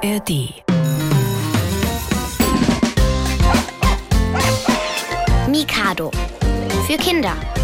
ARD. Mikado. Für Kinder.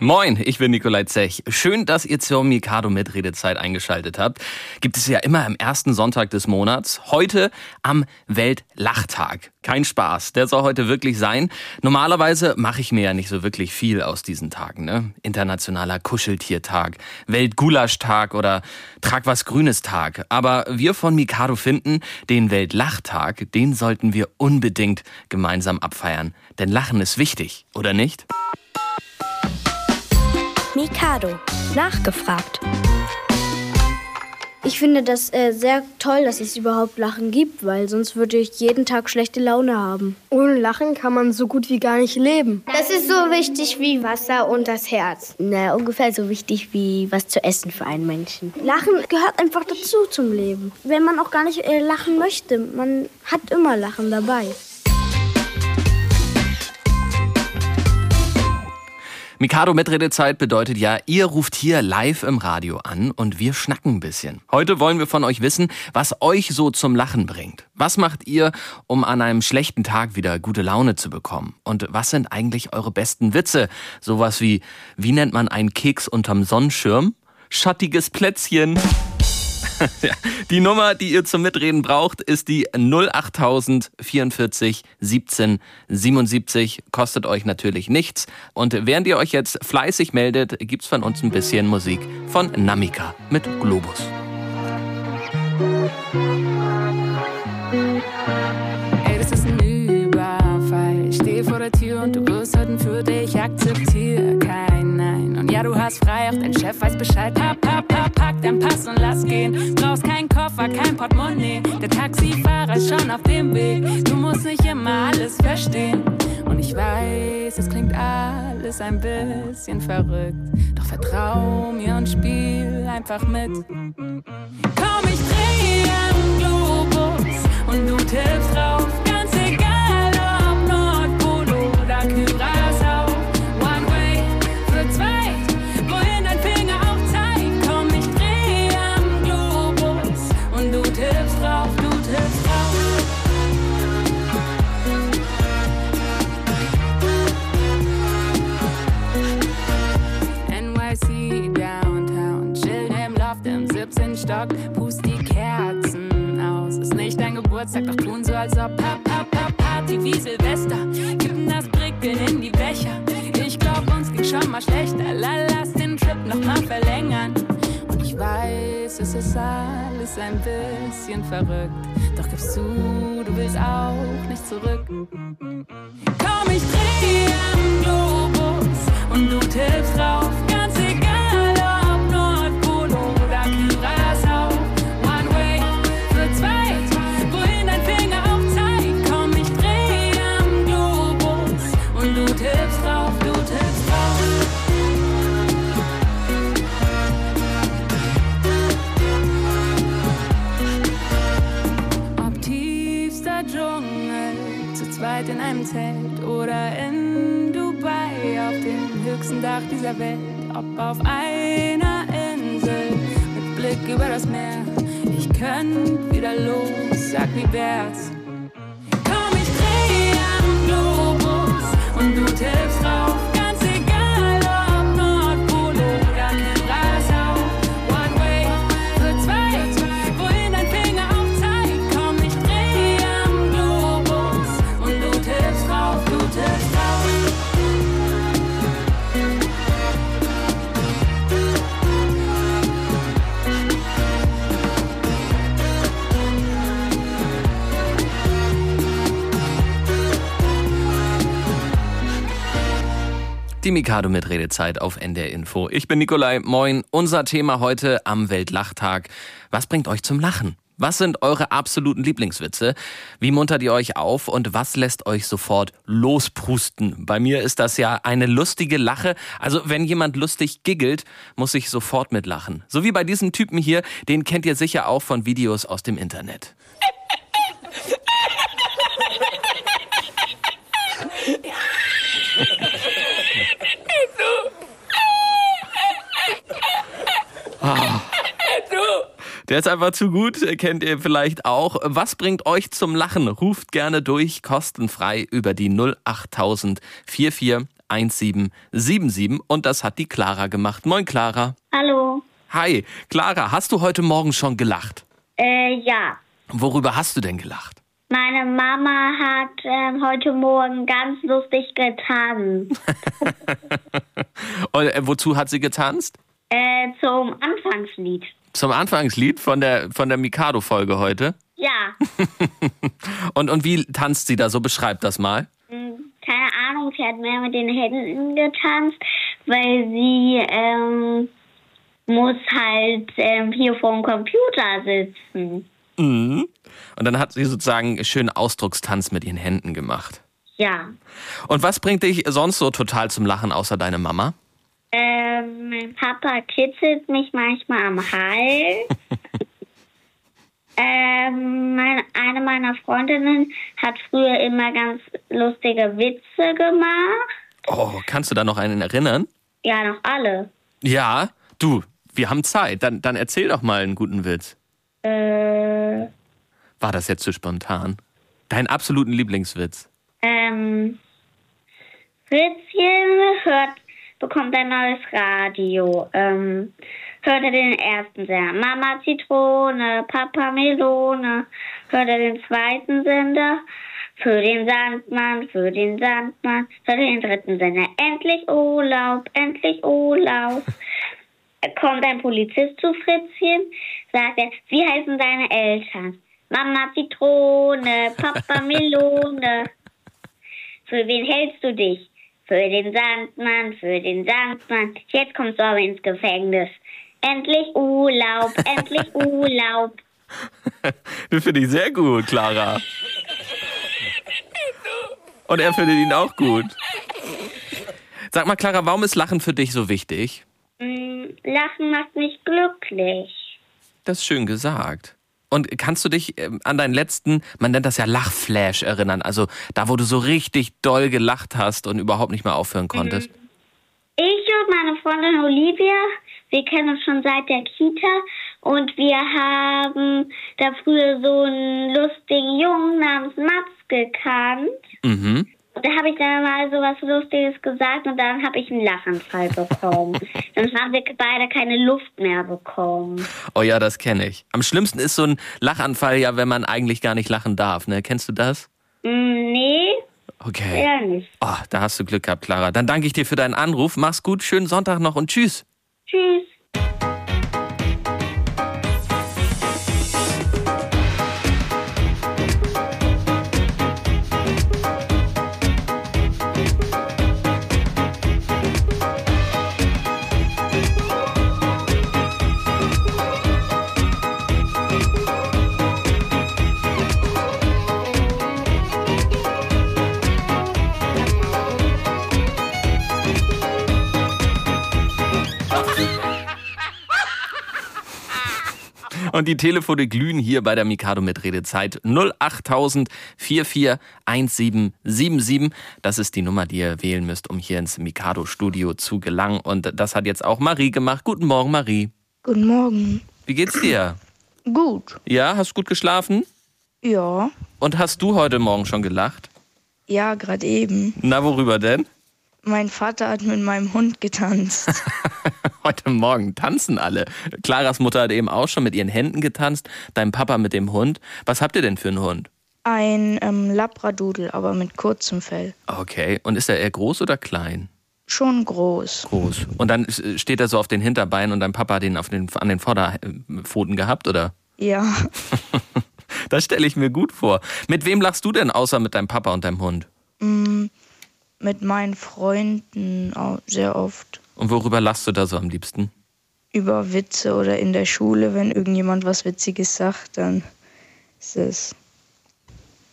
Moin, ich bin Nikolai Zech. Schön, dass ihr zur Mikado Mitredezeit eingeschaltet habt. Gibt es ja immer am ersten Sonntag des Monats. Heute am Weltlachtag. Kein Spaß, der soll heute wirklich sein. Normalerweise mache ich mir ja nicht so wirklich viel aus diesen Tagen. Ne? Internationaler Kuscheltiertag, Weltgulaschtag oder Trag was Grünes Tag. Aber wir von Mikado finden, den Weltlachtag, den sollten wir unbedingt gemeinsam abfeiern. Denn Lachen ist wichtig, oder nicht? Mikado. Nachgefragt. Ich finde das äh, sehr toll, dass es überhaupt Lachen gibt, weil sonst würde ich jeden Tag schlechte Laune haben. Ohne Lachen kann man so gut wie gar nicht leben. Das ist so wichtig wie Wasser und das Herz. Na, ungefähr so wichtig wie was zu essen für einen Menschen. Lachen gehört einfach dazu zum Leben. Wenn man auch gar nicht äh, lachen möchte, man hat immer Lachen dabei. Mikado Mitredezeit bedeutet ja, ihr ruft hier live im Radio an und wir schnacken ein bisschen. Heute wollen wir von euch wissen, was euch so zum Lachen bringt. Was macht ihr, um an einem schlechten Tag wieder gute Laune zu bekommen? Und was sind eigentlich eure besten Witze? Sowas wie, wie nennt man einen Keks unterm Sonnenschirm? Schattiges Plätzchen. Die Nummer, die ihr zum Mitreden braucht, ist die 08000 44 17 77. Kostet euch natürlich nichts. Und während ihr euch jetzt fleißig meldet, gibt's von uns ein bisschen Musik von Namika mit Globus. Ey, das ist ein Überfall. Ich stehe vor der Tür und du wirst heute für dich. Und ja, du hast frei, auch dein Chef weiß Bescheid. Papp, papp, papp, pack dein Pass und lass gehen. Brauchst kein Koffer, kein Portemonnaie. Der Taxifahrer ist schon auf dem Weg. Du musst nicht immer alles verstehen. Und ich weiß, es klingt alles ein bisschen verrückt. Doch vertrau mir und spiel einfach mit. Komm, ich dreh am Globus und du tippst drauf. Ganz egal, ob Nordpol oder Curaçao. Stock, pust die Kerzen aus. Ist nicht dein Geburtstag, doch tun so, als ob Pap, Pap, Pap, Party wie Silvester. Kippen das Prickeln in die Becher. Ich glaub, uns ging schon mal schlechter. La, lass den Trip noch mal verlängern. Und ich weiß, es ist alles ein bisschen verrückt. Doch gibst zu, du willst auch nicht zurück. Komm, ich dreh am Globus und du tippst drauf. Zelt oder in Dubai auf dem höchsten Dach dieser Welt. Ob auf einer Insel mit Blick über das Meer. Ich könnt wieder los, sag wie wär's. Komm, ich dreh am Globus und du tippst drauf. Die Mikado mit Redezeit auf NDR Info. Ich bin Nikolai, moin. Unser Thema heute am Weltlachtag. Was bringt euch zum Lachen? Was sind eure absoluten Lieblingswitze? Wie muntert ihr euch auf und was lässt euch sofort losprusten? Bei mir ist das ja eine lustige Lache. Also wenn jemand lustig giggelt, muss ich sofort mitlachen. So wie bei diesem Typen hier, den kennt ihr sicher auch von Videos aus dem Internet. Ah. Der ist einfach zu gut, kennt ihr vielleicht auch. Was bringt euch zum Lachen? Ruft gerne durch, kostenfrei über die 08000 441777 und das hat die Clara gemacht. Moin Clara. Hallo. Hi, Clara, hast du heute Morgen schon gelacht? Äh, ja. Worüber hast du denn gelacht? Meine Mama hat ähm, heute Morgen ganz lustig getanzt. und äh, wozu hat sie getanzt? Äh, zum Anfangslied. Zum Anfangslied von der, von der Mikado-Folge heute? Ja. und, und wie tanzt sie da so? Beschreibt das mal. Hm, keine Ahnung, sie hat mehr mit den Händen getanzt, weil sie ähm, muss halt ähm, hier vor dem Computer sitzen. Mhm. Und dann hat sie sozusagen schönen Ausdruckstanz mit ihren Händen gemacht. Ja. Und was bringt dich sonst so total zum Lachen, außer deine Mama? Ähm, mein Papa kitzelt mich manchmal am Hals. ähm, mein, eine meiner Freundinnen hat früher immer ganz lustige Witze gemacht. Oh, kannst du da noch einen erinnern? Ja, noch alle. Ja, du, wir haben Zeit. Dann, dann erzähl doch mal einen guten Witz. Äh. War das jetzt zu spontan? Deinen absoluten Lieblingswitz? Ähm. Fritzchen hört, bekommt ein neues Radio. Ähm, hört er den ersten Sender. Mama Zitrone, Papa Melone. Hört er den zweiten Sender. Für den Sandmann, für den Sandmann. Hört er den dritten Sender. Endlich Urlaub, endlich Urlaub. Kommt ein Polizist zu Fritzchen, sagt er, wie heißen deine Eltern? Mama Zitrone, Papa Melone. Für wen hältst du dich? Für den Sandmann, für den Sandmann. Jetzt kommst du aber ins Gefängnis. Endlich Urlaub, endlich Urlaub. Das finde ich sehr gut, Clara. Und er findet ihn auch gut. Sag mal, Clara, warum ist Lachen für dich so wichtig? Mm, Lachen macht mich glücklich. Das ist schön gesagt. Und kannst du dich ähm, an deinen letzten, man nennt das ja Lachflash erinnern, also da, wo du so richtig doll gelacht hast und überhaupt nicht mehr aufhören konntest? Ich und meine Freundin Olivia, wir kennen uns schon seit der Kita und wir haben da früher so einen lustigen Jungen namens Mats gekannt. Mhm. Da habe ich dann mal so was Lustiges gesagt und dann habe ich einen Lachanfall bekommen. dann haben wir beide keine Luft mehr bekommen. Oh ja, das kenne ich. Am schlimmsten ist so ein Lachanfall ja, wenn man eigentlich gar nicht lachen darf, ne? Kennst du das? Mm, nee, Okay. eher nicht. Oh, da hast du Glück gehabt, Clara. Dann danke ich dir für deinen Anruf. Mach's gut, schönen Sonntag noch und tschüss. Tschüss. Und die Telefone glühen hier bei der Mikado mit Redezeit 08000 441777. Das ist die Nummer, die ihr wählen müsst, um hier ins Mikado Studio zu gelangen. Und das hat jetzt auch Marie gemacht. Guten Morgen, Marie. Guten Morgen. Wie geht's dir? Gut. Ja, hast gut geschlafen? Ja. Und hast du heute Morgen schon gelacht? Ja, gerade eben. Na, worüber denn? Mein Vater hat mit meinem Hund getanzt. Heute Morgen tanzen alle. Claras Mutter hat eben auch schon mit ihren Händen getanzt, dein Papa mit dem Hund. Was habt ihr denn für einen Hund? Ein ähm, Labradudel, aber mit kurzem Fell. Okay, und ist er eher groß oder klein? Schon groß. Groß. Und dann äh, steht er so auf den Hinterbeinen und dein Papa hat ihn auf den, an den Vorderpfoten gehabt, oder? Ja. Das stelle ich mir gut vor. Mit wem lachst du denn außer mit deinem Papa und deinem Hund? Mm, mit meinen Freunden sehr oft. Und worüber lachst du da so am liebsten? Über Witze oder in der Schule, wenn irgendjemand was Witziges sagt, dann ist es.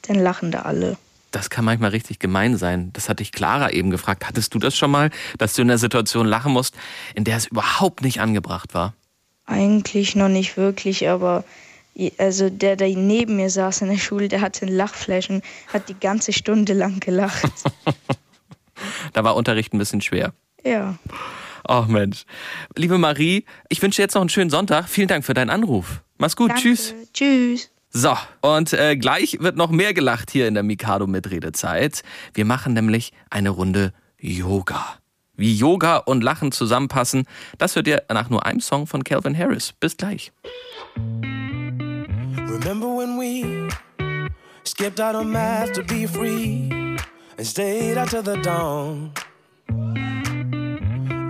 Dann lachen da alle. Das kann manchmal richtig gemein sein. Das hatte ich Clara eben gefragt. Hattest du das schon mal, dass du in einer Situation lachen musst, in der es überhaupt nicht angebracht war? Eigentlich noch nicht wirklich, aber also der, der neben mir saß in der Schule, der hatte einen Lachflash und hat die ganze Stunde lang gelacht. Da war Unterricht ein bisschen schwer. ja. Ach Mensch. Liebe Marie, ich wünsche dir jetzt noch einen schönen Sonntag. Vielen Dank für deinen Anruf. Mach's gut. Danke. Tschüss. Tschüss. So, und äh, gleich wird noch mehr gelacht hier in der Mikado Mitredezeit. Wir machen nämlich eine Runde Yoga. Wie Yoga und Lachen zusammenpassen, das hört ihr nach nur einem Song von Calvin Harris. Bis gleich. Remember when we skipped out on math to be free and stayed out till the dawn?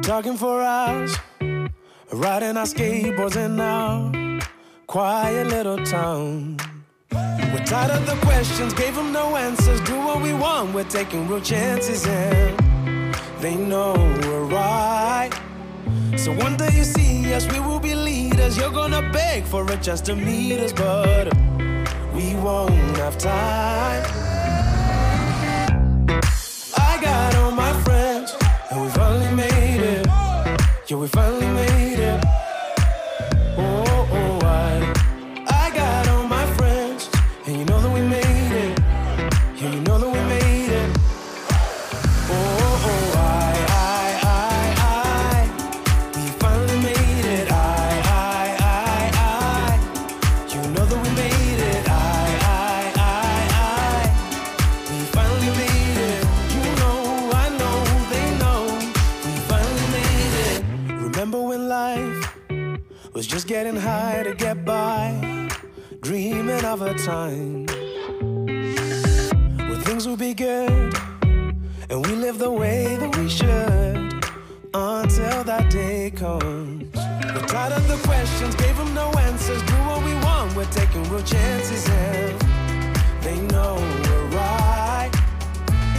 Talking for hours, riding our skateboards in our quiet little town. We're tired of the questions, gave them no answers. Do what we want, we're taking real chances, and they know we're right. So one day you see us, we will be leaders. You're gonna beg for it just to meet us, but we won't have time. Yeah, we finally made getting high to get by, dreaming of a time where things will be good and we live the way that we should until that day comes. We're tired of the questions, gave them no answers. Do what we want, we're taking real chances, and they know we're right.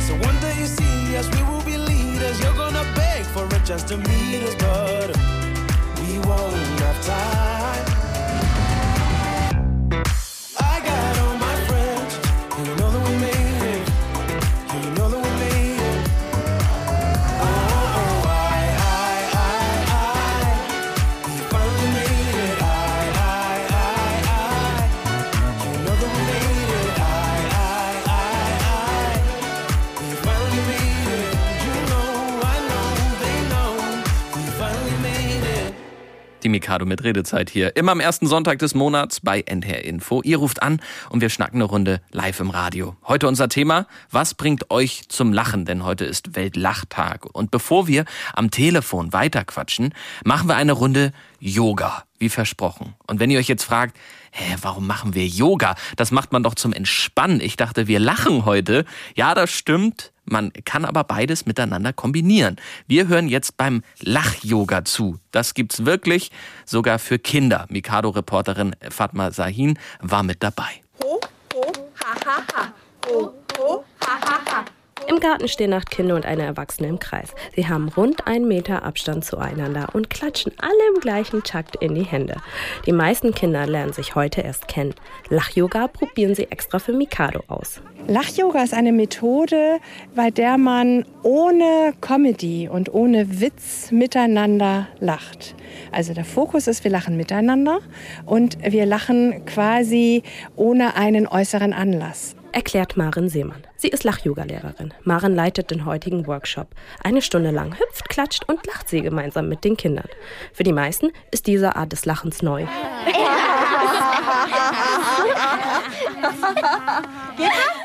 So one day you see us, we will be leaders. You're gonna beg for it just to meet us, but we won't time. Mikado mit Redezeit hier. Immer am ersten Sonntag des Monats bei NHR Info. Ihr ruft an und wir schnacken eine Runde live im Radio. Heute unser Thema, was bringt euch zum Lachen? Denn heute ist Weltlachtag. Und bevor wir am Telefon weiterquatschen, machen wir eine Runde Yoga, wie versprochen. Und wenn ihr euch jetzt fragt, hä, warum machen wir Yoga? Das macht man doch zum Entspannen. Ich dachte, wir lachen heute. Ja, das stimmt. Man kann aber beides miteinander kombinieren. Wir hören jetzt beim Lach-Yoga zu. Das gibt's wirklich, sogar für Kinder. Mikado-Reporterin Fatma Sahin war mit dabei. Im Garten stehen acht Kinder und eine Erwachsene im Kreis. Sie haben rund einen Meter Abstand zueinander und klatschen alle im gleichen Takt in die Hände. Die meisten Kinder lernen sich heute erst kennen. Lach-Yoga probieren sie extra für Mikado aus. Lach-Yoga ist eine Methode, bei der man ohne Comedy und ohne Witz miteinander lacht. Also der Fokus ist, wir lachen miteinander und wir lachen quasi ohne einen äußeren Anlass. Erklärt Maren Seemann. Sie ist Lach-Yoga-Lehrerin. Maren leitet den heutigen Workshop. Eine Stunde lang hüpft, klatscht und lacht sie gemeinsam mit den Kindern. Für die meisten ist diese Art des Lachens neu.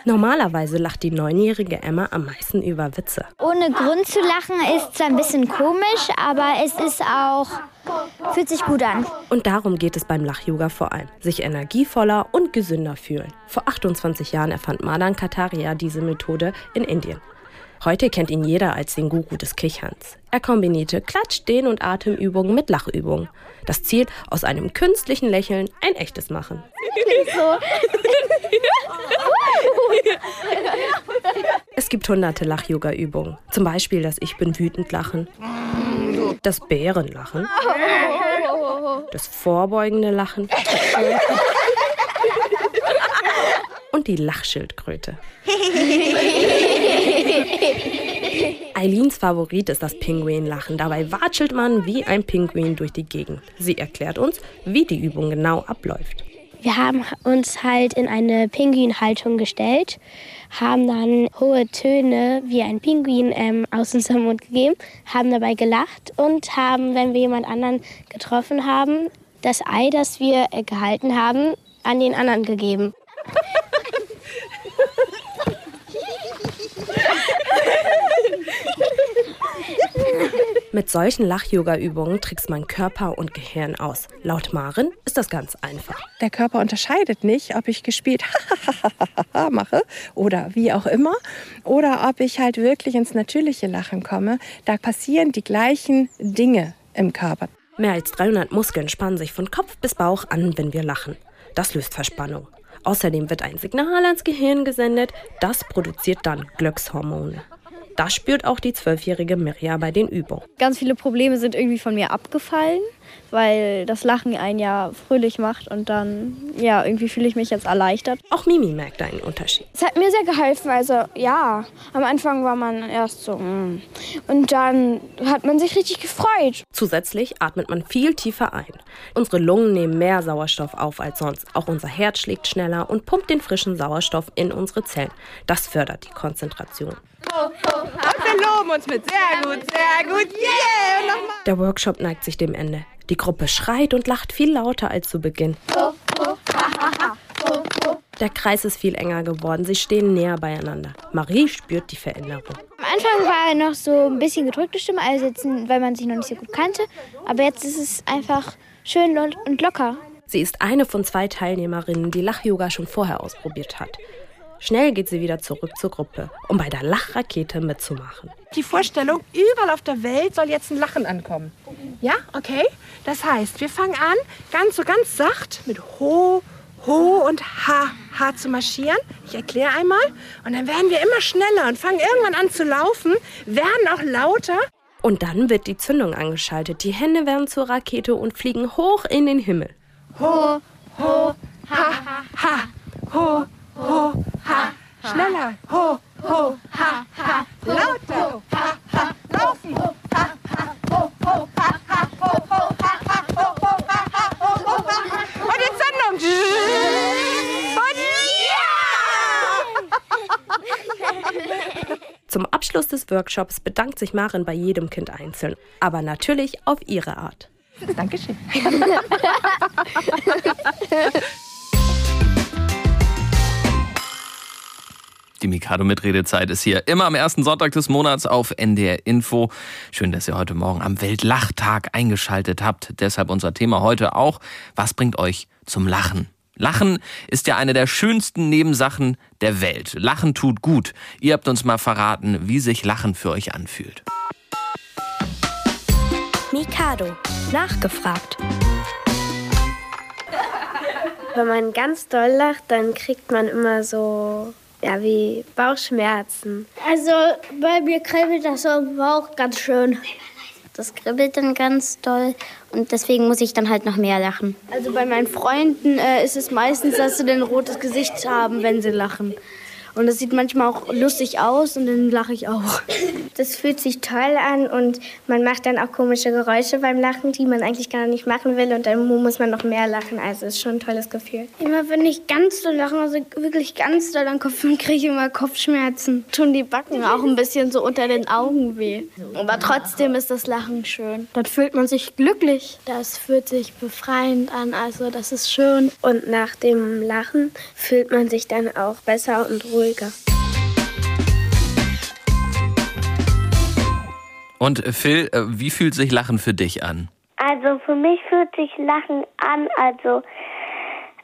Normalerweise lacht die neunjährige Emma am meisten über Witze. Ohne Grund zu lachen ist zwar ein bisschen komisch, aber es ist auch, fühlt sich gut an. Und darum geht es beim Lach-Yoga vor allem. Sich energievoller und gesünder fühlen. Vor 28 Jahren erfand Madan Kataria diese Methode in Indien. Heute kennt ihn jeder als den Guru des Kicherns. Er kombinierte Klatsch-, Dehn- und Atemübungen mit Lachübungen. Das Ziel, aus einem künstlichen Lächeln ein echtes machen. Es gibt hunderte Lach-Yoga-Übungen. Zum Beispiel das Ich bin wütend Lachen, das Bärenlachen, das vorbeugende Lachen und die Lachschildkröte. Eileens Favorit ist das Pinguinlachen. Dabei watschelt man wie ein Pinguin durch die Gegend. Sie erklärt uns, wie die Übung genau abläuft. Wir haben uns halt in eine Pinguinhaltung gestellt, haben dann hohe Töne wie ein Pinguin ähm, aus unserem Mund gegeben, haben dabei gelacht und haben, wenn wir jemand anderen getroffen haben, das Ei, das wir äh, gehalten haben, an den anderen gegeben. Mit solchen Lach-Yoga-Übungen trickst man Körper und Gehirn aus. Laut Maren ist das ganz einfach. Der Körper unterscheidet nicht, ob ich gespielt mache oder wie auch immer oder ob ich halt wirklich ins natürliche Lachen komme. Da passieren die gleichen Dinge im Körper. Mehr als 300 Muskeln spannen sich von Kopf bis Bauch an, wenn wir lachen. Das löst Verspannung. Außerdem wird ein Signal ans Gehirn gesendet, das produziert dann Glückshormone. Das spürt auch die zwölfjährige Mirja bei den Übungen. Ganz viele Probleme sind irgendwie von mir abgefallen, weil das Lachen einen ja fröhlich macht und dann, ja, irgendwie fühle ich mich jetzt erleichtert. Auch Mimi merkt einen Unterschied. Es hat mir sehr geholfen. Also, ja, am Anfang war man erst so, mm. und dann hat man sich richtig gefreut. Zusätzlich atmet man viel tiefer ein. Unsere Lungen nehmen mehr Sauerstoff auf als sonst. Auch unser Herz schlägt schneller und pumpt den frischen Sauerstoff in unsere Zellen. Das fördert die Konzentration. Und wir loben uns mit sehr gut, sehr gut, yeah! Und nochmal. Der Workshop neigt sich dem Ende. Die Gruppe schreit und lacht viel lauter als zu Beginn. Der Kreis ist viel enger geworden. Sie stehen näher beieinander. Marie spürt die Veränderung. Am Anfang war noch so ein bisschen gedrückte Stimme, also jetzt, weil man sich noch nicht so gut kannte. Aber jetzt ist es einfach schön und locker. Sie ist eine von zwei Teilnehmerinnen, die Lach-Yoga schon vorher ausprobiert hat. Schnell geht sie wieder zurück zur Gruppe, um bei der Lachrakete mitzumachen. Die Vorstellung, überall auf der Welt soll jetzt ein Lachen ankommen. Ja, okay? Das heißt, wir fangen an, ganz so ganz sacht mit Ho, Ho und Ha, Ha zu marschieren. Ich erkläre einmal. Und dann werden wir immer schneller und fangen irgendwann an zu laufen, werden auch lauter. Und dann wird die Zündung angeschaltet. Die Hände werden zur Rakete und fliegen hoch in den Himmel. Ho, Ho, Ha, Ha, Ho, Ho, Ha. Schneller. Ho, ho, ha, ha. Lauter. Ha, ha. Laufen. Ho, ha, ha. Ho, ho, ha, ha. Ho, ho, ha, ha. Ho, ho, ha, ha. Ho, ho, ha, ha. Und die Zündung. Und ja! Zum Abschluss des Workshops bedankt sich Maren bei jedem Kind einzeln, aber natürlich auf ihre Art. Dankeschön. Die Mikado Mitredezeit ist hier immer am ersten Sonntag des Monats auf NDR Info. Schön, dass ihr heute Morgen am Weltlachtag eingeschaltet habt. Deshalb unser Thema heute auch, was bringt euch zum Lachen? Lachen ist ja eine der schönsten Nebensachen der Welt. Lachen tut gut. Ihr habt uns mal verraten, wie sich Lachen für euch anfühlt. Mikado. Nachgefragt. Wenn man ganz doll lacht, dann kriegt man immer so, ja, wie Bauchschmerzen. Also bei mir kribbelt das so im Bauch ganz schön. Das kribbelt dann ganz doll und deswegen muss ich dann halt noch mehr lachen. Also bei meinen Freunden äh, ist es meistens, dass sie ein rotes Gesicht haben, wenn sie lachen. Und das sieht manchmal auch lustig aus und dann lache ich auch. Das fühlt sich toll an und man macht dann auch komische Geräusche beim Lachen, die man eigentlich gar nicht machen will und dann muss man noch mehr lachen. Also es ist schon ein tolles Gefühl. Immer wenn ich ganz doll lache, also wirklich ganz doll, dann kriege ich immer Kopfschmerzen. Tun die Backen auch ein bisschen so unter den Augen weh. Aber trotzdem ist das Lachen schön. Dann fühlt man sich glücklich. Das fühlt sich befreiend an, also das ist schön. Und nach dem Lachen fühlt man sich dann auch besser und ruhiger. Und äh, Phil, äh, wie fühlt sich Lachen für dich an? Also für mich fühlt sich Lachen an, also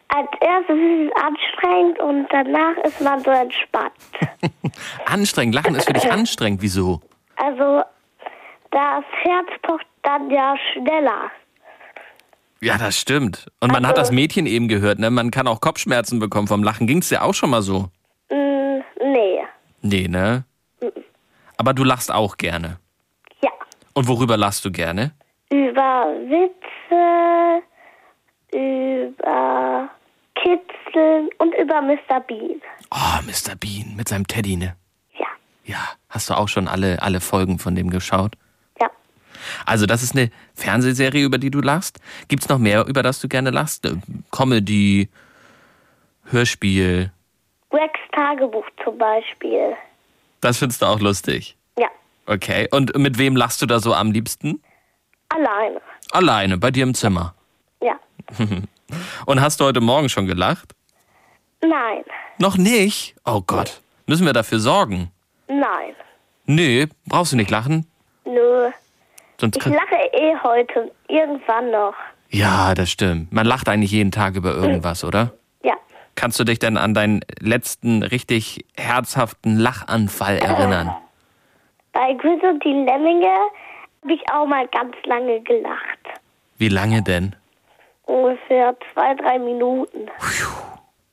als erstes ist es anstrengend und danach ist man so entspannt. anstrengend, Lachen ist für dich anstrengend, wieso? Also das Herz pocht dann ja schneller. Ja, das stimmt. Und man Also- hat das Mädchen eben gehört, ne? Man kann auch Kopfschmerzen bekommen vom Lachen. Ging es dir auch schon mal so? Nee. Ne? Aber du lachst auch gerne. Ja. Und worüber lachst du gerne? Über Witze, über Kitzeln und über Mr. Bean. Oh, Mr. Bean mit seinem Teddy, ne? Ja. Ja. Hast du auch schon alle, alle Folgen von dem geschaut? Ja. Also, das ist eine Fernsehserie, über die du lachst. Gibt's noch mehr, über das du gerne lachst? Comedy, Hörspiel. Rex Tagebuch zum Beispiel. Das findest du auch lustig? Ja, Okay. Und mit wem lachst du da so am liebsten? alleine. Alleine, bei dir im Zimmer. Ja. Und hast du heute Morgen schon gelacht? Nein, Noch nicht? Oh Gott. Müssen wir dafür sorgen? nein, Nee, brauchst du nicht lachen? nö. Sonst Ich lache eh heute, irgendwann noch. ja, das stimmt. Man lacht eigentlich jeden Tag über irgendwas, oder? Kannst du dich denn an deinen letzten richtig herzhaften Lachanfall erinnern? Bei Grizzle und die Lemminge habe ich auch mal ganz lange gelacht. Wie lange denn? Ungefähr zwei, drei Minuten.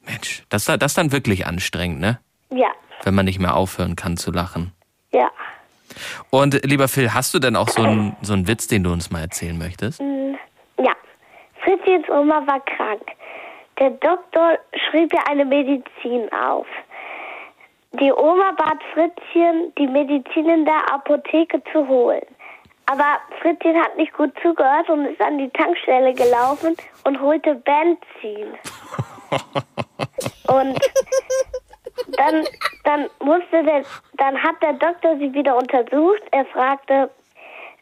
Mensch, das, das ist dann wirklich anstrengend, ne? Ja, Wenn man nicht mehr aufhören kann zu lachen. ja. Und lieber Phil, hast du denn auch so einen so einen Witz, den du uns mal erzählen möchtest? Mm, Ja. Fritzchens Oma war krank. Der Doktor schrieb ihr eine Medizin auf. Die Oma bat Fritzchen, die Medizin in der Apotheke zu holen. Aber Fritzchen hat nicht gut zugehört und ist an die Tankstelle gelaufen und holte Benzin. Und dann, dann musste der, dann hat der Doktor sie wieder untersucht. Er fragte,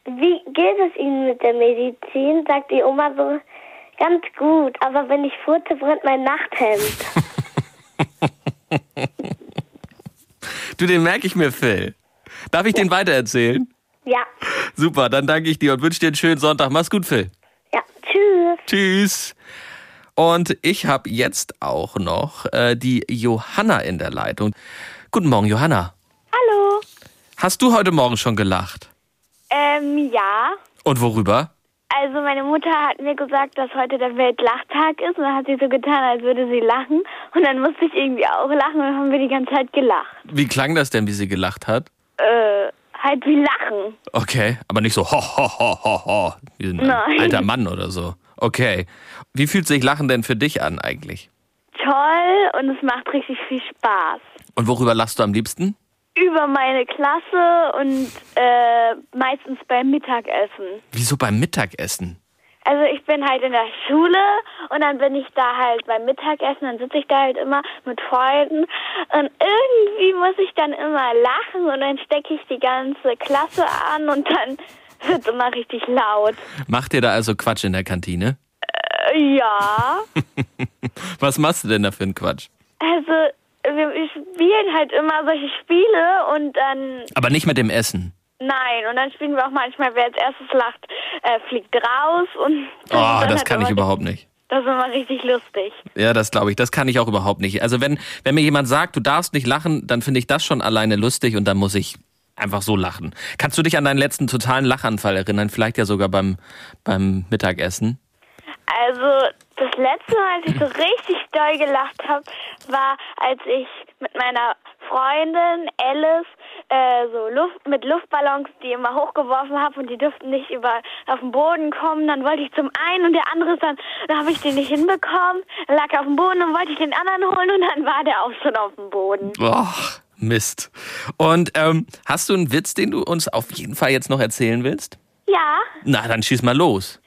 wie geht es Ihnen mit der Medizin? Sagt die Oma so, ganz gut, aber wenn ich furze, brennt mein Nachthemd. Du, den merke ich mir, Phil. Darf ich den weitererzählen? Ja, Super, dann danke ich dir und wünsche dir einen schönen Sonntag. Mach's gut, Phil. ja, tschüss. Tschüss. Und ich habe jetzt auch noch äh, die Johanna in der Leitung. Guten Morgen, Johanna. Hallo. Hast du heute Morgen schon gelacht? Ähm, ja. Und worüber? Also meine Mutter hat mir gesagt, dass heute der Weltlachtag ist und dann hat sie so getan, als würde sie lachen. Und dann musste ich irgendwie auch lachen und dann haben wir die ganze Zeit gelacht. Wie klang das denn, wie sie gelacht hat? Äh, halt wie Lachen. Okay, aber nicht so ho ho ho ho ho, wie ein Nein. alter Mann oder so. Okay. Wie fühlt sich Lachen denn für dich an eigentlich? Toll und es macht richtig viel Spaß. Und worüber lachst du am liebsten? Über meine Klasse und äh, meistens beim Mittagessen. Wieso beim Mittagessen? Also ich bin halt in der Schule und dann bin ich da halt beim Mittagessen, dann sitze ich da halt immer mit Freunden und irgendwie muss ich dann immer lachen und dann stecke ich die ganze Klasse an und dann wird immer richtig laut. Macht ihr da also Quatsch in der Kantine? Äh, ja, Was machst du denn da für einen Quatsch? also wir spielen halt immer solche Spiele und dann Aber nicht mit dem Essen. nein und dann spielen wir auch manchmal, wer als erstes lacht, äh, fliegt raus und Oh, das kann ich überhaupt nicht. Das ist immer richtig lustig. Ja, das glaube ich. Das kann ich auch überhaupt nicht. Also wenn, wenn mir jemand sagt, du darfst nicht lachen, dann finde ich das schon alleine lustig und dann muss ich einfach so lachen. Kannst du dich an deinen letzten totalen Lachanfall erinnern? Vielleicht ja sogar beim, beim Mittagessen? Also das letzte Mal, als ich so richtig doll gelacht habe, war, als ich mit meiner Freundin Alice äh, so Luft, mit Luftballons die immer hochgeworfen habe und die durften nicht über auf den Boden kommen. Dann wollte ich zum einen und der andere ist dann, dann habe ich den nicht hinbekommen. Dann lag er auf dem Boden und wollte ich den anderen holen und dann war der auch schon auf dem Boden. Och, Mist. Und ähm, hast du einen Witz, den du uns auf jeden Fall jetzt noch erzählen willst? Ja, Na, dann schieß mal los.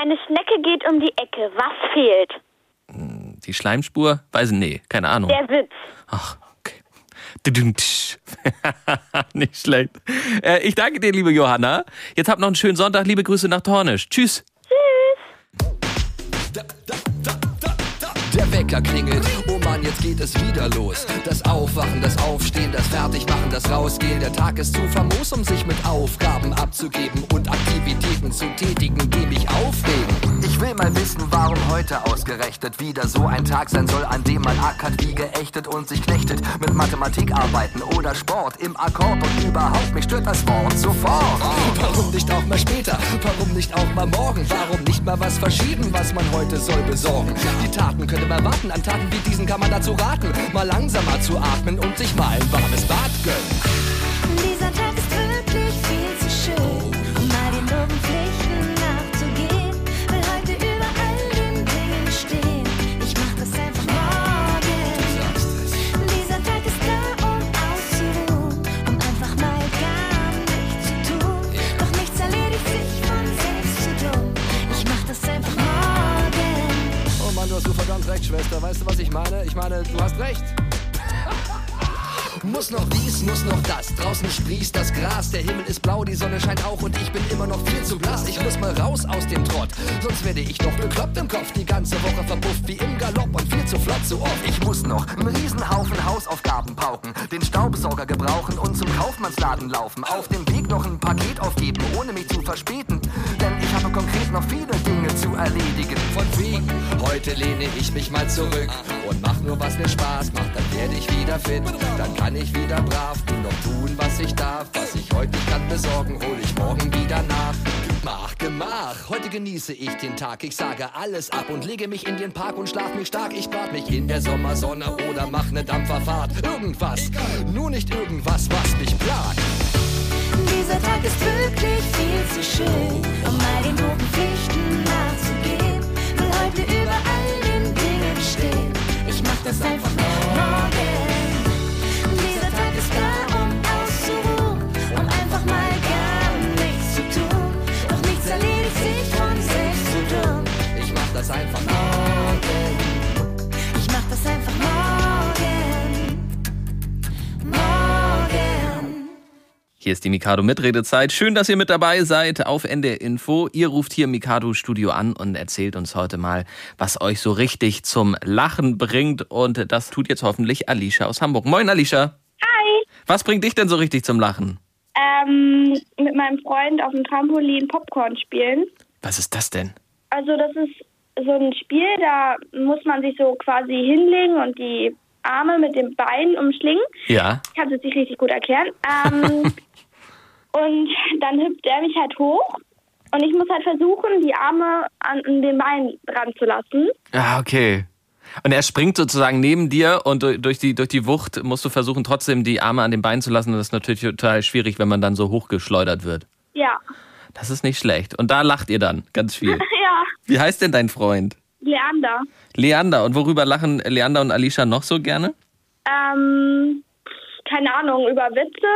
Eine Schnecke geht um die Ecke. Was fehlt? Die Schleimspur? Weiß ich, nee, keine Ahnung. Der Witz. Ach, okay. Nicht schlecht. Äh, ich danke dir, liebe Johanna. Jetzt habt noch einen schönen Sonntag. Liebe Grüße nach Tornisch. Tschüss. Der Wecker klingelt, Mann, jetzt geht es wieder los. Das Aufwachen, das Aufstehen, das Fertigmachen, das Rausgehen. Der Tag ist zu famos, um sich mit Aufgaben abzugeben und Aktivitäten zu tätigen, die mich aufregen. Will mal wissen, warum heute ausgerechnet wieder so ein Tag sein soll, an dem man ackert wie geächtet und sich knechtet. Mit Mathematik arbeiten oder Sport im Akkord und überhaupt mich stört das Wort sofort. Warum nicht auch mal später? Warum nicht auch mal morgen? Warum nicht mal was verschieben, was man heute soll besorgen? Die Taten könnte man warten, an Taten wie diesen kann man dazu raten, mal langsamer zu atmen und sich mal ein warmes Bad gönnen. Weißt du, was ich meine, ich meine, du hast recht. Muss noch dies, muss noch das. Draußen sprießt das Gras, der Himmel ist blau, die Sonne scheint auch und ich bin immer noch viel zu blass. Ich muss mal raus aus dem Trott, sonst werde ich noch bekloppt im Kopf. Die ganze Woche verpufft wie im Galopp und viel zu flott so oft. Ich muss noch einen Riesenhaufen Hausaufgaben pauken, den Staubsauger gebrauchen und zum Kaufmannsladen laufen. Auf dem Weg noch ein Paket aufgeben, ohne mich zu verspäten. Denn ich habe konkret noch viele Dinge zu erledigen. Von wegen, heute lehne ich mich mal zurück und mach nur, was mir Spaß macht. Dann werde ich wieder fit, dann kann ich wieder brav nur noch tun, was ich darf. Was ich heute kann besorgen, hol ich morgen wieder nach. Gemach, gemach, heute genieße ich den Tag. Ich sage alles ab und lege mich in den Park und schlaf mich stark. Ich bad mich in der Sommersonne oder mach ne Dampferfahrt. Irgendwas, nur nicht irgendwas, was mich plagt. Dieser Tag ist wirklich viel zu schön, um all den guten Pflichten nachzugehen. Will heute über all den Dingen stehen. Ich mach das einfach morgen. Das einfach morgen. Ich mach das einfach morgen. Morgen. Hier ist die Mikado Mitredezeit. Schön, dass ihr mit dabei seid auf NDR Info. Ihr ruft hier im Mikado Studio an und erzählt uns heute mal, was euch so richtig zum Lachen bringt. Und das tut jetzt hoffentlich Alicia aus Hamburg. Moin, Alicia. Hi. Was bringt dich denn so richtig zum Lachen? Ähm, mit meinem Freund auf dem Trampolin Popcorn spielen. Was ist das denn? Also das ist so ein Spiel, da muss man sich so quasi hinlegen und die Arme mit den Beinen umschlingen. Ja. Ich kann es jetzt nicht richtig gut erklären. Ähm, und dann hüpft er mich halt hoch und ich muss halt versuchen, die Arme an den Beinen dran zu lassen. Ah, okay. Und er springt sozusagen neben dir und du- durch die, durch die Wucht musst du versuchen, trotzdem die Arme an den Beinen zu lassen. Und das ist natürlich total schwierig, wenn man dann so hochgeschleudert wird. Ja. Das ist nicht schlecht. Und da lacht ihr dann ganz viel. ja. Wie heißt denn dein Freund? Leander. Leander. Und worüber lachen Leander und Alicia noch so gerne? Ähm, keine Ahnung, über Witze.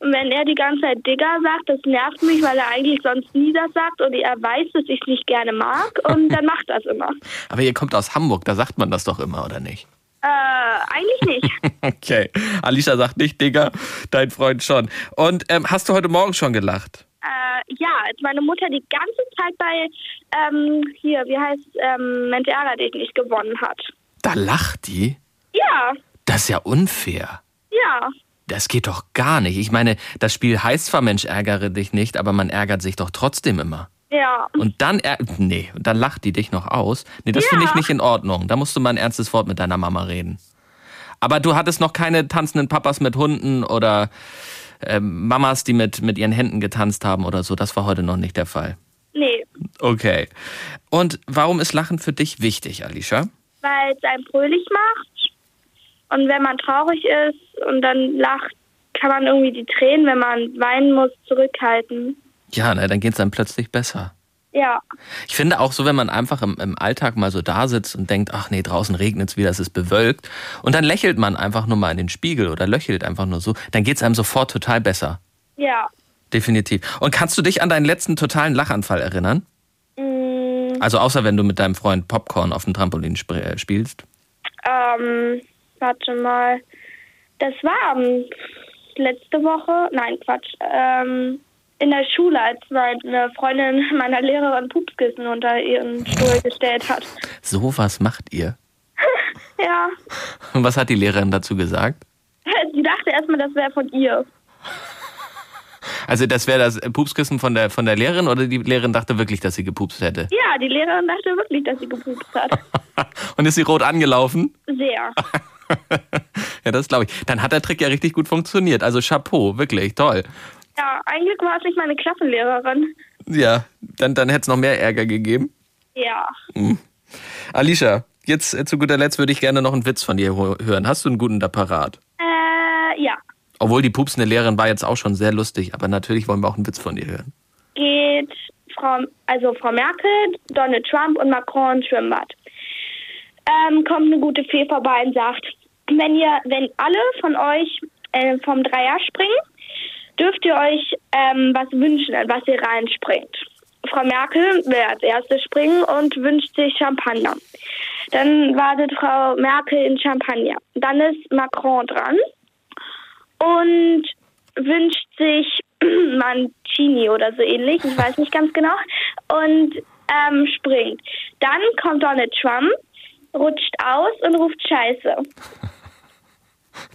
Und wenn er die ganze Zeit Digger sagt, das nervt mich, weil er eigentlich sonst nie das sagt und er weiß, dass ich es nicht gerne mag und dann macht das immer. Aber ihr kommt aus Hamburg, da sagt man das doch immer, oder nicht? Äh, eigentlich nicht. Okay. Alicia sagt nicht, Digga, dein Freund schon. Und ähm, hast du heute Morgen schon gelacht? Äh, ja, als meine Mutter die ganze Zeit bei, ähm, hier, wie heißt, ähm, Mensch ärger dich nicht gewonnen hat. Da lacht die? Ja, Das ist ja unfair. ja. Das geht doch gar nicht. Ich meine, das Spiel heißt zwar Mensch, ärgere dich nicht, aber man ärgert sich doch trotzdem immer. Ja. Und dann, nee, und dann lacht die dich noch aus. Nee, das finde ich nicht in Ordnung. Da musst du mal ein ernstes Wort mit deiner Mama reden. Aber du hattest noch keine tanzenden Papas mit Hunden oder ähm, Mamas, die mit, mit ihren Händen getanzt haben oder so. Das war heute noch nicht der Fall. Nee, Okay. Und warum ist Lachen für dich wichtig, Alicia? weil es einen fröhlich macht. Und wenn man traurig ist und dann lacht, kann man irgendwie die Tränen, wenn man weinen muss, zurückhalten. Ja, ne, dann geht's dann plötzlich besser. Ja, Ich finde auch so, wenn man einfach im, im Alltag mal so da sitzt und denkt, ach nee, draußen regnet's wieder, es ist bewölkt. Und dann lächelt man einfach nur mal in den Spiegel oder löchelt einfach nur so, dann geht's einem sofort total besser. ja. Definitiv. Und kannst du dich an deinen letzten totalen Lachanfall erinnern? Mm, Also außer wenn du mit deinem Freund Popcorn auf dem Trampolin sp äh, spielst. ähm, warte mal. Das war ähm, letzte Woche, nein, Quatsch, ähm, in der Schule, als meine Freundin meiner Lehrerin Pupskissen unter ihren Stuhl gestellt hat. So was macht ihr. Ja, Und was hat die Lehrerin dazu gesagt? sie dachte erstmal, das wäre von ihr. Also das wäre das Pupskissen von der, von der Lehrerin oder die Lehrerin dachte wirklich, dass sie gepupst hätte? Ja, die Lehrerin dachte wirklich, dass sie gepupst hat. Und ist sie rot angelaufen? Sehr. Ja, das glaube ich. Dann hat der Trick ja richtig gut funktioniert. Also Chapeau, wirklich, toll. Ja, eigentlich war es nicht meine Klassenlehrerin. Ja, dann, dann hätte es noch mehr Ärger gegeben. Ja. Hm. Alicia, jetzt äh, zu guter Letzt würde ich gerne noch einen Witz von dir hören. Hast du einen guten da parat? Äh, ja. Obwohl die pupsende Lehrerin war jetzt auch schon sehr lustig, aber natürlich wollen wir auch einen Witz von dir hören. Geht Frau, also Frau Merkel, Donald Trump und Macron ins Schwimmbad. Ähm, kommt eine gute Fee vorbei und sagt, wenn ihr, wenn alle von euch äh, vom Dreier springen, dürft ihr euch ähm, was wünschen, an was ihr reinspringt. Frau Merkel will als erstes springen und wünscht sich Champagner. Dann wartet Frau Merkel in Champagner. Dann ist Macron dran und wünscht sich Mancini oder so ähnlich, ich weiß nicht ganz genau, und ähm, springt. Dann kommt Donald Trump, rutscht aus und ruft Scheiße.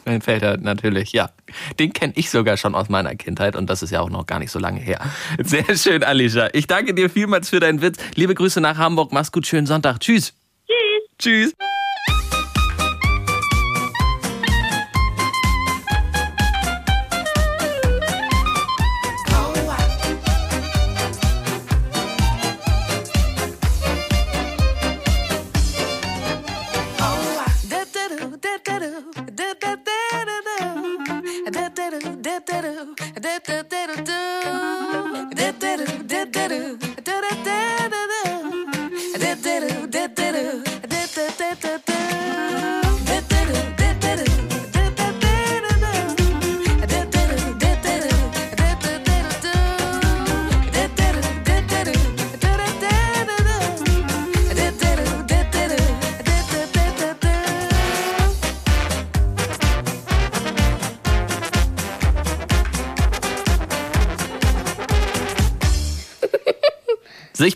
Dann fällt er natürlich, ja. Den kenne ich sogar schon aus meiner Kindheit und das ist ja auch noch gar nicht so lange her. Sehr schön, Alicia. Ich danke dir vielmals für deinen Witz. Liebe Grüße nach Hamburg. Mach's gut, schönen Sonntag. Tschüss. Tschüss. Tschüss. Sich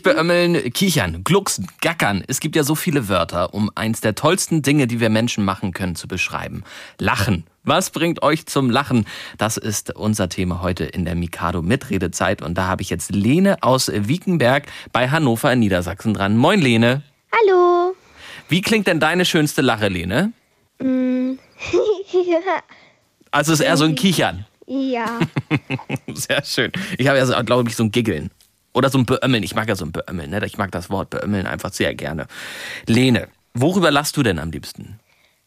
beömmeln, kichern, glucksen, gackern. Es gibt ja so viele Wörter, um eins der tollsten Dinge, die wir Menschen machen können, zu beschreiben. Lachen. Was bringt euch zum Lachen? Das ist unser Thema heute in der Mikado Mitredezeit. Und da habe ich jetzt Lene aus Wiekenberg bei Hannover in Niedersachsen dran. Moin, Lene. Hallo. Wie klingt denn deine schönste Lache, Lene? Mm. Also es ist eher so ein Kichern. ja. Sehr schön. Ich habe ja, glaube ich, so ein Giggeln. Oder so ein Beömmeln. Ich mag ja so ein Beömmeln. Ne? Ich mag das Wort Beömmeln einfach sehr gerne. Lene, worüber lachst du denn am liebsten?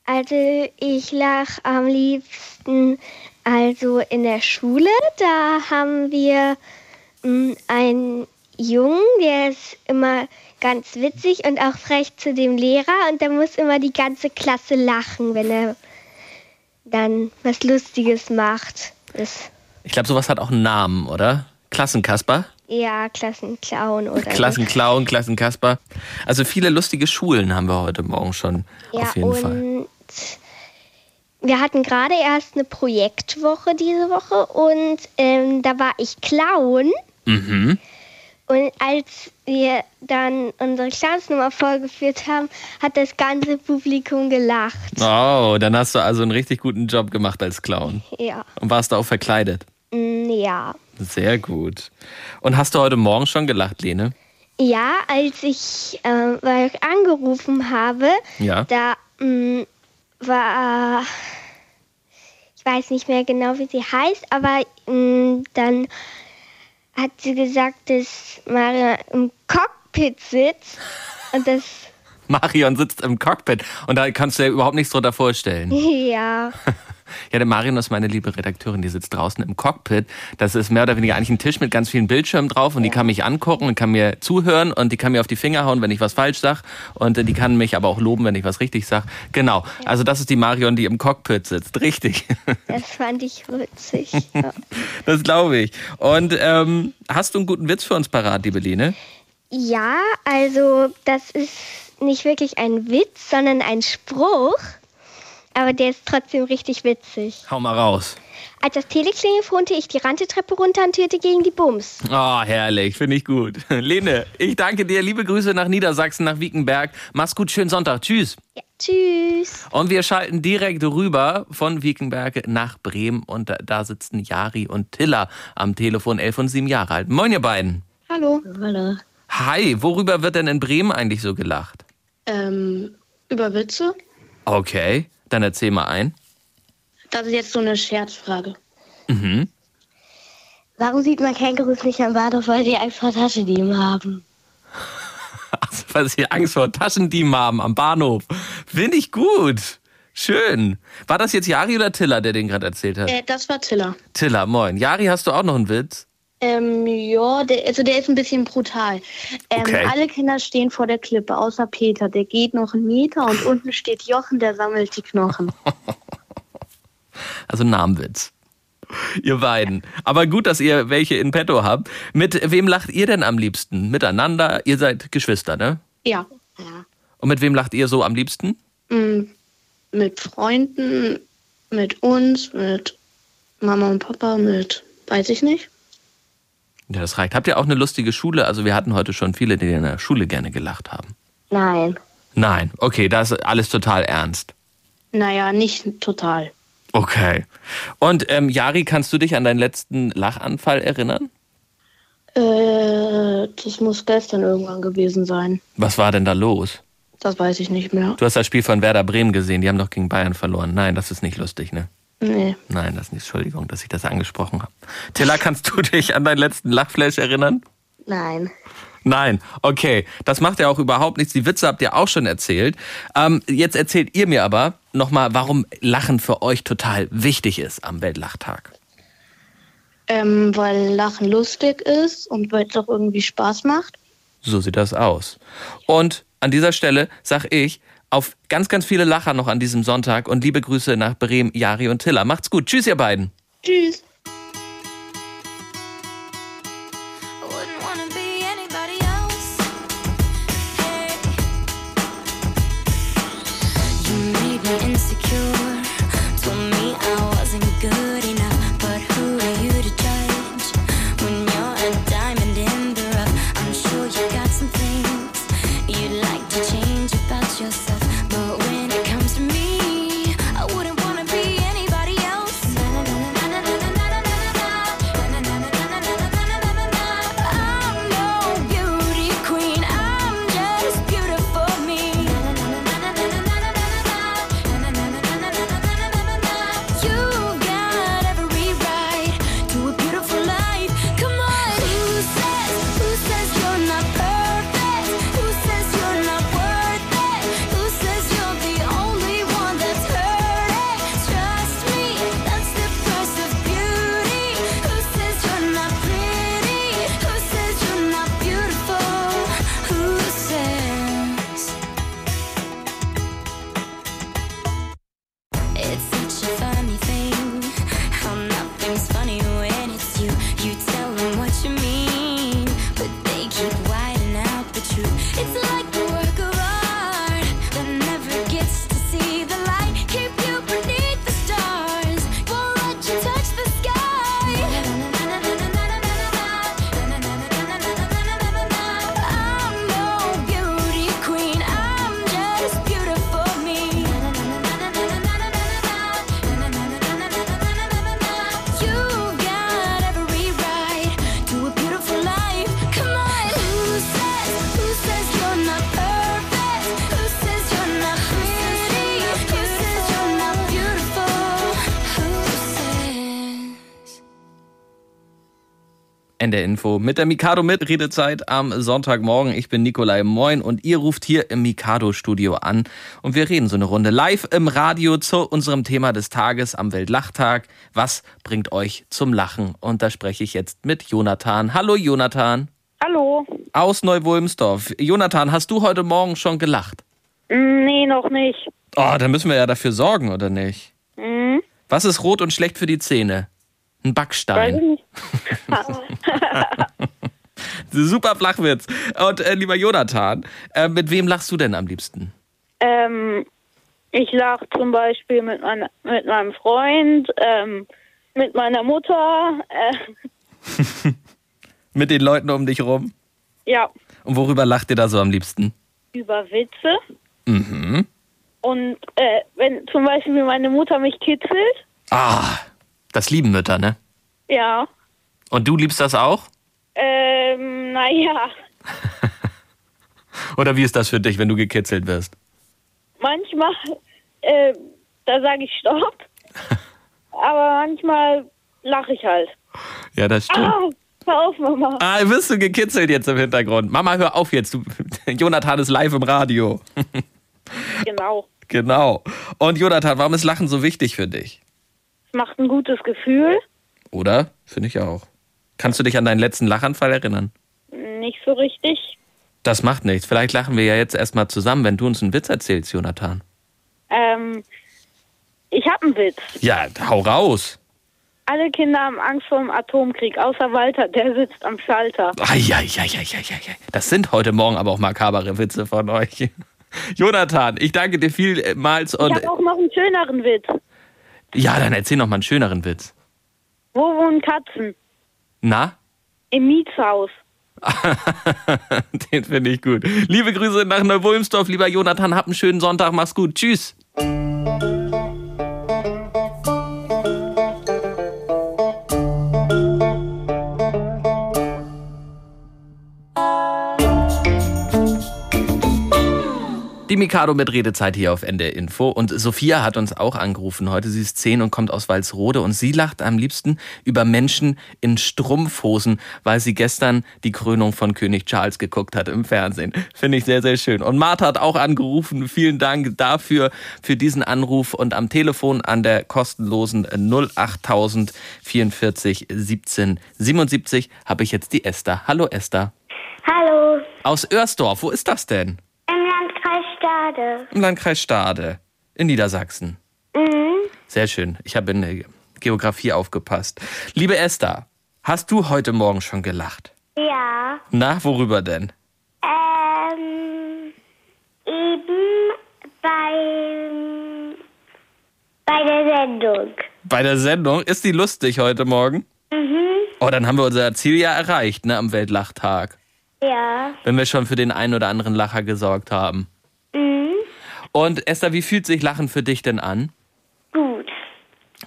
Also ich lach am liebsten also in der Schule. Da haben wir mm, einen Jungen, der ist immer ganz witzig und auch frech zu dem Lehrer und da muss immer die ganze Klasse lachen, wenn er dann was Lustiges macht. Das, Ich glaube, sowas hat auch einen Namen, oder? Klassenkasper? Ja, Klassenclown oder. Klassenclown, Klassenkasper. Also viele lustige Schulen haben wir heute Morgen schon. Ja, auf jeden und Fall. wir hatten gerade erst eine Projektwoche diese Woche und ähm, da war ich Clown. Mhm. Und als wir dann unsere Clownsnummer vorgeführt haben, hat das ganze Publikum gelacht. Oh, dann hast du also einen richtig guten Job gemacht als Clown. Ja. Und warst du auch verkleidet. Mm, Ja. Sehr gut. Und hast du heute Morgen schon gelacht, Lene? Ja, als ich äh, angerufen habe, Ja. da mm, war, ich weiß nicht mehr genau, wie sie heißt, aber mm, dann hat sie gesagt, dass Maria im Cockpit sitzt und das, Marion sitzt im Cockpit und da kannst du dir überhaupt nichts drunter vorstellen. ja, Ja, der Marion ist meine liebe Redakteurin, die sitzt draußen im Cockpit. Das ist mehr oder weniger eigentlich ein Tisch mit ganz vielen Bildschirmen drauf und die kann mich angucken und kann mir zuhören und die kann mir auf die Finger hauen, wenn ich was falsch sag und äh, die kann mich aber auch loben, wenn ich was richtig sag. Genau, also das ist die Marion, die im Cockpit sitzt. Richtig. das fand ich witzig. Ja. Das glaube ich. Und ähm, hast du einen guten Witz für uns parat, liebe Lene? Ja, also das ist nicht wirklich ein Witz, sondern ein Spruch. Aber der ist trotzdem richtig witzig. Hau mal raus. Als das Teleklingel holte ich die Randetreppe runter und hörte gegen die Bums. Oh, herrlich, finde ich gut. Lene, ich danke dir. Liebe Grüße nach Niedersachsen, nach Wiekenberg. Mach's gut, schönen Sonntag. Tschüss. Ja, tschüss. Und wir schalten direkt rüber von Wiekenberg nach Bremen und da, da sitzen Jari und Tilla am Telefon, elf und sieben Jahre alt. Moin, ihr beiden. Hallo. Hallo. Hi, worüber wird denn in Bremen eigentlich so gelacht? Ähm, über Witze? Okay, dann erzähl mal ein. Das ist jetzt so eine Scherzfrage. Mhm. Warum sieht man Kängurus nicht am Bahnhof, weil sie Angst vor Taschendieben haben? Also, weil sie Angst vor Taschendieben haben am Bahnhof. Finde ich gut. Schön. War das jetzt Jari oder Tilla, der den gerade erzählt hat? Äh, das war Tiller. Tilla, moin. Jari, hast du auch noch einen Witz? Ähm, ja, der, also der ist ein bisschen brutal. Ähm, Okay. Alle Kinder stehen vor der Klippe, außer Peter. Der geht noch einen Meter und unten steht Jochen, der sammelt die Knochen. Also Namenwitz. ihr beiden. Aber gut, dass ihr welche in petto habt. Mit wem lacht ihr denn am liebsten? Miteinander? Ihr seid Geschwister, ne? Ja. Und mit wem lacht ihr so am liebsten? Mm, Mit Freunden, mit uns, mit Mama und Papa, mit weiß ich nicht. Ja, das reicht. Habt ihr auch eine lustige Schule? Also wir hatten heute schon viele, die in der Schule gerne gelacht haben. Nein. Nein, okay, das ist alles total ernst. Naja, nicht total. Okay. Und ähm, Jari, kannst du dich an deinen letzten Lachanfall erinnern? Äh, das muss gestern irgendwann gewesen sein. Was war denn da los? Das weiß ich nicht mehr. Du hast das Spiel von Werder Bremen gesehen, die haben doch gegen Bayern verloren. Nein, das ist nicht lustig, ne? Nee. Nein, das ist nicht. Entschuldigung, dass ich das angesprochen habe. Tilla, kannst du dich an deinen letzten Lachflash erinnern? Nein. Nein, okay. Das macht ja auch überhaupt nichts. Die Witze habt ihr auch schon erzählt. Ähm, jetzt erzählt ihr mir aber nochmal, warum Lachen für euch total wichtig ist am Weltlachtag. Ähm, weil Lachen lustig ist und weil es auch irgendwie Spaß macht. So sieht das aus. Und an dieser Stelle sag ich auf ganz, ganz viele Lacher noch an diesem Sonntag und liebe Grüße nach Bremen, Jari und Tilla. Macht's gut. Tschüss, ihr beiden. Tschüss. NDR Info mit der Mikado mit Redezeit am Sonntagmorgen. Ich bin Nikolai Moin und ihr ruft hier im Mikado Studio an und wir reden so eine Runde live im Radio zu unserem Thema des Tages am Weltlachtag. Was bringt euch zum Lachen? Und da spreche ich jetzt mit Jonathan. Hallo Jonathan. Hallo. Aus Neuwulmsdorf. Jonathan, hast du heute Morgen schon gelacht? Mm, Nee, noch nicht. Oh, dann müssen wir ja dafür sorgen, oder nicht? Mhm. Was ist rot und schlecht für die Zähne? Ein Backstein. Super Flachwitz. Und äh, lieber Jonathan, äh, mit wem lachst du denn am liebsten? ähm, ich lach zum Beispiel mit, meiner, mit meinem Freund, ähm, mit meiner Mutter. Äh, Mit den Leuten um dich rum? ja, Und worüber lacht ihr da so am liebsten? über Witze. Mhm. Und äh, wenn zum Beispiel meine Mutter mich kitzelt, Ah, das lieben Mütter, ne? ja, Und du liebst das auch? ähm, naja, Oder wie ist das für dich, wenn du gekitzelt wirst? manchmal, äh, da sage ich Stopp. Aber manchmal lache ich halt. Ja, das stimmt. Ah, hör auf, Mama. Ah, wirst du gekitzelt jetzt im Hintergrund. Mama, hör auf jetzt. Du, Jonathan ist live im Radio. Genau. genau. Und Jonathan, warum ist Lachen so wichtig für dich? Macht ein gutes Gefühl. Oder? Finde ich auch. Kannst du dich an deinen letzten Lachanfall erinnern? Nicht so richtig. Das macht nichts. Vielleicht lachen wir ja jetzt erstmal zusammen, wenn du uns einen Witz erzählst, Jonathan. Ähm, ich habe einen Witz. Ja, hau raus. Alle Kinder haben Angst vor dem Atomkrieg, außer Walter, der sitzt am Schalter. Eieieiei. Das sind heute Morgen aber auch makabere Witze von euch. Jonathan, ich danke dir vielmals Ich und habe auch noch einen schöneren Witz. Ja, dann erzähl noch mal einen schöneren Witz. Wo wohnen Katzen? Na? Im Mietshaus. Den finde ich gut. Liebe Grüße nach Neuwulmsdorf, lieber Jonathan. Hab einen schönen Sonntag. Mach's gut. Tschüss. Die Mikado mit Redezeit hier auf NDR Info. Und Sophia hat uns auch angerufen heute. Sie ist zehn und kommt aus Walsrode. Und sie lacht am liebsten über Menschen in Strumpfhosen, weil sie gestern die Krönung von König Charles geguckt hat im Fernsehen. Finde ich sehr, sehr schön. Und Martha hat auch angerufen. Vielen Dank dafür, für diesen Anruf. Und am Telefon an der kostenlosen 08000 44 17 77 habe ich jetzt die Esther. Hallo Esther. Hallo, Aus Oersdorf. Wo ist das denn? Im Landkreis Stade. Im Landkreis Stade in Niedersachsen. Mhm. Sehr schön. Ich habe in der Geografie aufgepasst. Liebe Esther, hast du heute Morgen schon gelacht? Ja, Na, worüber denn? ähm, eben beim, bei der Sendung. Bei der Sendung. Ist die lustig heute Morgen? Mhm. Oh, dann haben wir unser Ziel ja erreicht, ne, am Weltlachtag. Ja. Wenn wir schon für den einen oder anderen Lacher gesorgt haben. Und Esther, wie fühlt sich Lachen für dich denn an? Gut.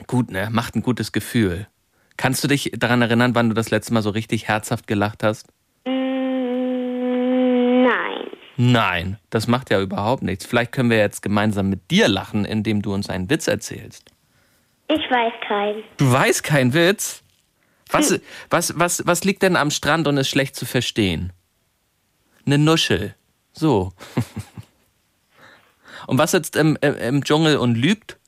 Gut, ne? Macht ein gutes Gefühl. Kannst du dich daran erinnern, wann du das letzte Mal so richtig herzhaft gelacht hast? Mm, nein. Nein, das macht ja überhaupt nichts. Vielleicht können wir jetzt gemeinsam mit dir lachen, indem du uns einen Witz erzählst. Ich weiß keinen. Du weißt keinen Witz? Was, was, was, was liegt denn am Strand und ist schlecht zu verstehen? Eine Nuschel. So. und was sitzt im, im, im Dschungel und lügt?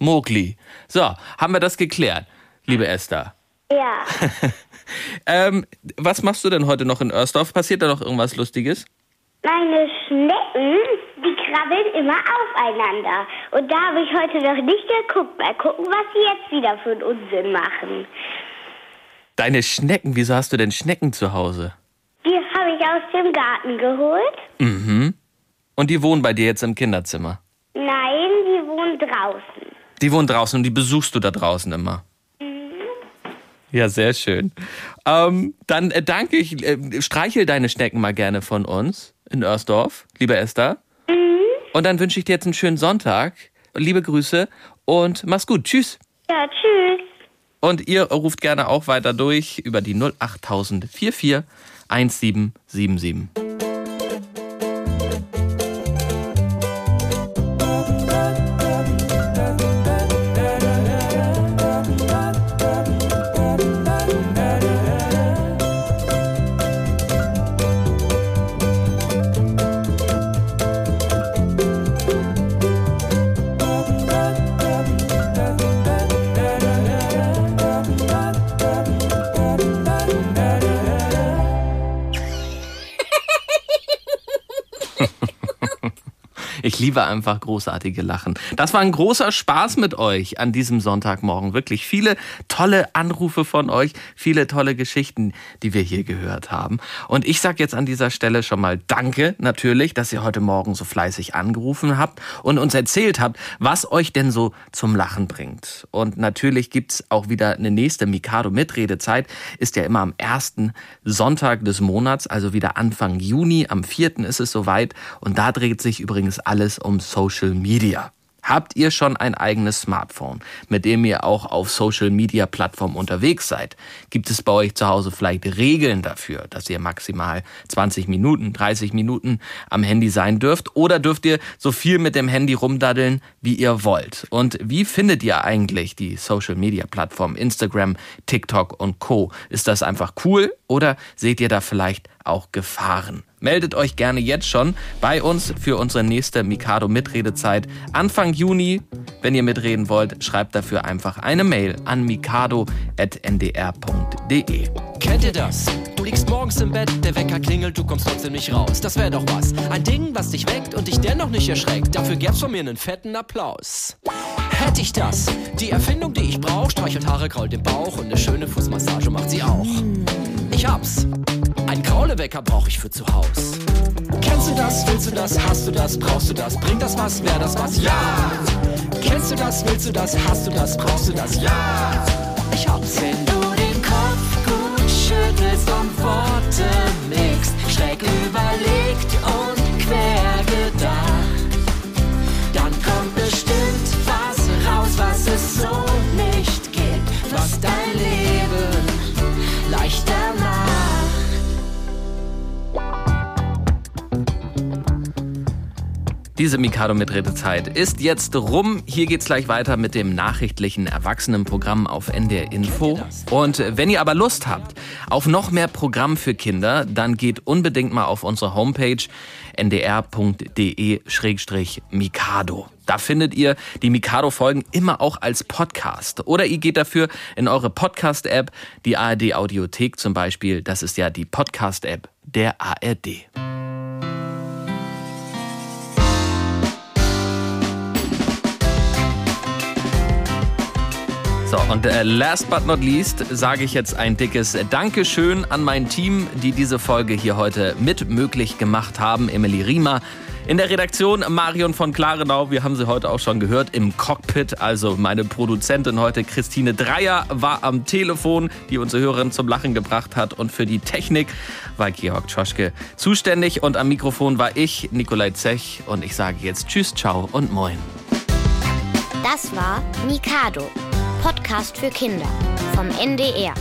Mowgli. So, haben wir das geklärt, liebe Esther. Ja. Ähm, was machst du denn heute noch in Örsdorf? Passiert da noch irgendwas Lustiges? Meine Schnecken, die krabbeln immer aufeinander. Und da habe ich heute noch nicht geguckt. Mal gucken, was sie jetzt wieder für einen Unsinn machen. Deine Schnecken, wieso hast du denn Schnecken zu Hause? Die habe ich aus dem Garten geholt. Mhm. Und die wohnen bei dir jetzt im Kinderzimmer? Nein, die wohnen draußen. Die wohnen draußen und die besuchst du da draußen immer. Ja, sehr schön. Ähm, dann äh, danke ich, äh, streichel deine Schnecken mal gerne von uns in Örsdorf, liebe Esther. Und dann wünsche ich dir jetzt einen schönen Sonntag. Liebe Grüße und mach's gut. Tschüss. Ja, tschüss. Und ihr ruft gerne auch weiter durch über die 08000 44 1777. Liebe einfach großartige Lachen. Das war ein großer Spaß mit euch an diesem Sonntagmorgen. Wirklich viele tolle Anrufe von euch, viele tolle Geschichten, die wir hier gehört haben. Und ich sage jetzt an dieser Stelle schon mal Danke natürlich, dass ihr heute Morgen so fleißig angerufen habt und uns erzählt habt, was euch denn so zum Lachen bringt. Und natürlich gibt's auch wieder eine nächste Mikado-Mitredezeit. Ist ja immer am ersten Sonntag des Monats, also wieder Anfang Juni. Am vierten ist es soweit. Und da dreht sich übrigens alles um Social Media. Habt ihr schon ein eigenes Smartphone, mit dem ihr auch auf Social Media Plattformen unterwegs seid? Gibt es bei euch zu Hause vielleicht Regeln dafür, dass ihr maximal 20 Minuten, 30 Minuten am Handy sein dürft? Oder dürft ihr so viel mit dem Handy rumdaddeln, wie ihr wollt? Und wie findet ihr eigentlich die Social Media Plattformen Instagram, TikTok und Co? Ist das einfach cool oder seht ihr da vielleicht auch Gefahren? Meldet euch gerne jetzt schon bei uns für unsere nächste Mikado Mitredezeit Anfang Juni. Wenn ihr mitreden wollt, schreibt dafür einfach eine Mail an mikado.ndr.de. Kennt ihr das? Liegst morgens im Bett, der Wecker klingelt, du kommst trotzdem nicht raus. Das wäre doch was. Ein Ding, was dich weckt und dich dennoch nicht erschreckt. Dafür gäb's von mir einen fetten Applaus. Hätte ich das, die Erfindung, die ich brauch, streichelt Haare, krault den Bauch und eine schöne Fußmassage macht sie auch. Ich hab's. Ein Kraulewecker brauch ich für zu Haus. Kennst du das? Willst du das? Hast du das? Brauchst du das? Bringt das was? Wär das was? Ja! Kennst du das? Willst du das? Hast du das? Brauchst du das? Ja! Ich hab's. Wenn du den Kopf gut schüttelst und Worte Diese Mikado mit Redezeit ist jetzt rum. Hier geht's gleich weiter mit dem nachrichtlichen Erwachsenenprogramm auf NDR Info. Und wenn ihr aber Lust habt auf noch mehr Programm für Kinder, dann geht unbedingt mal auf unsere Homepage ndr.de-mikado. Da findet ihr die Mikado-Folgen immer auch als Podcast. Oder ihr geht dafür in eure Podcast-App, die ARD Audiothek zum Beispiel. Das ist ja die Podcast-App der ARD. So, und äh, last but not least sage ich jetzt ein dickes Dankeschön an mein Team, die diese Folge hier heute mit möglich gemacht haben. Emily Riemer. In der Redaktion Marion von Klarenau, wir haben sie heute auch schon gehört, im Cockpit. Also meine Produzentin heute, Christine Dreier, war am Telefon, die unsere Hörerin zum Lachen gebracht hat. Und für die Technik war Georg Tschoschke zuständig. Und am Mikrofon war ich, Nikolai Zech. Und ich sage jetzt Tschüss, Ciao und Moin. Das war Mikado, Podcast für Kinder vom NDR.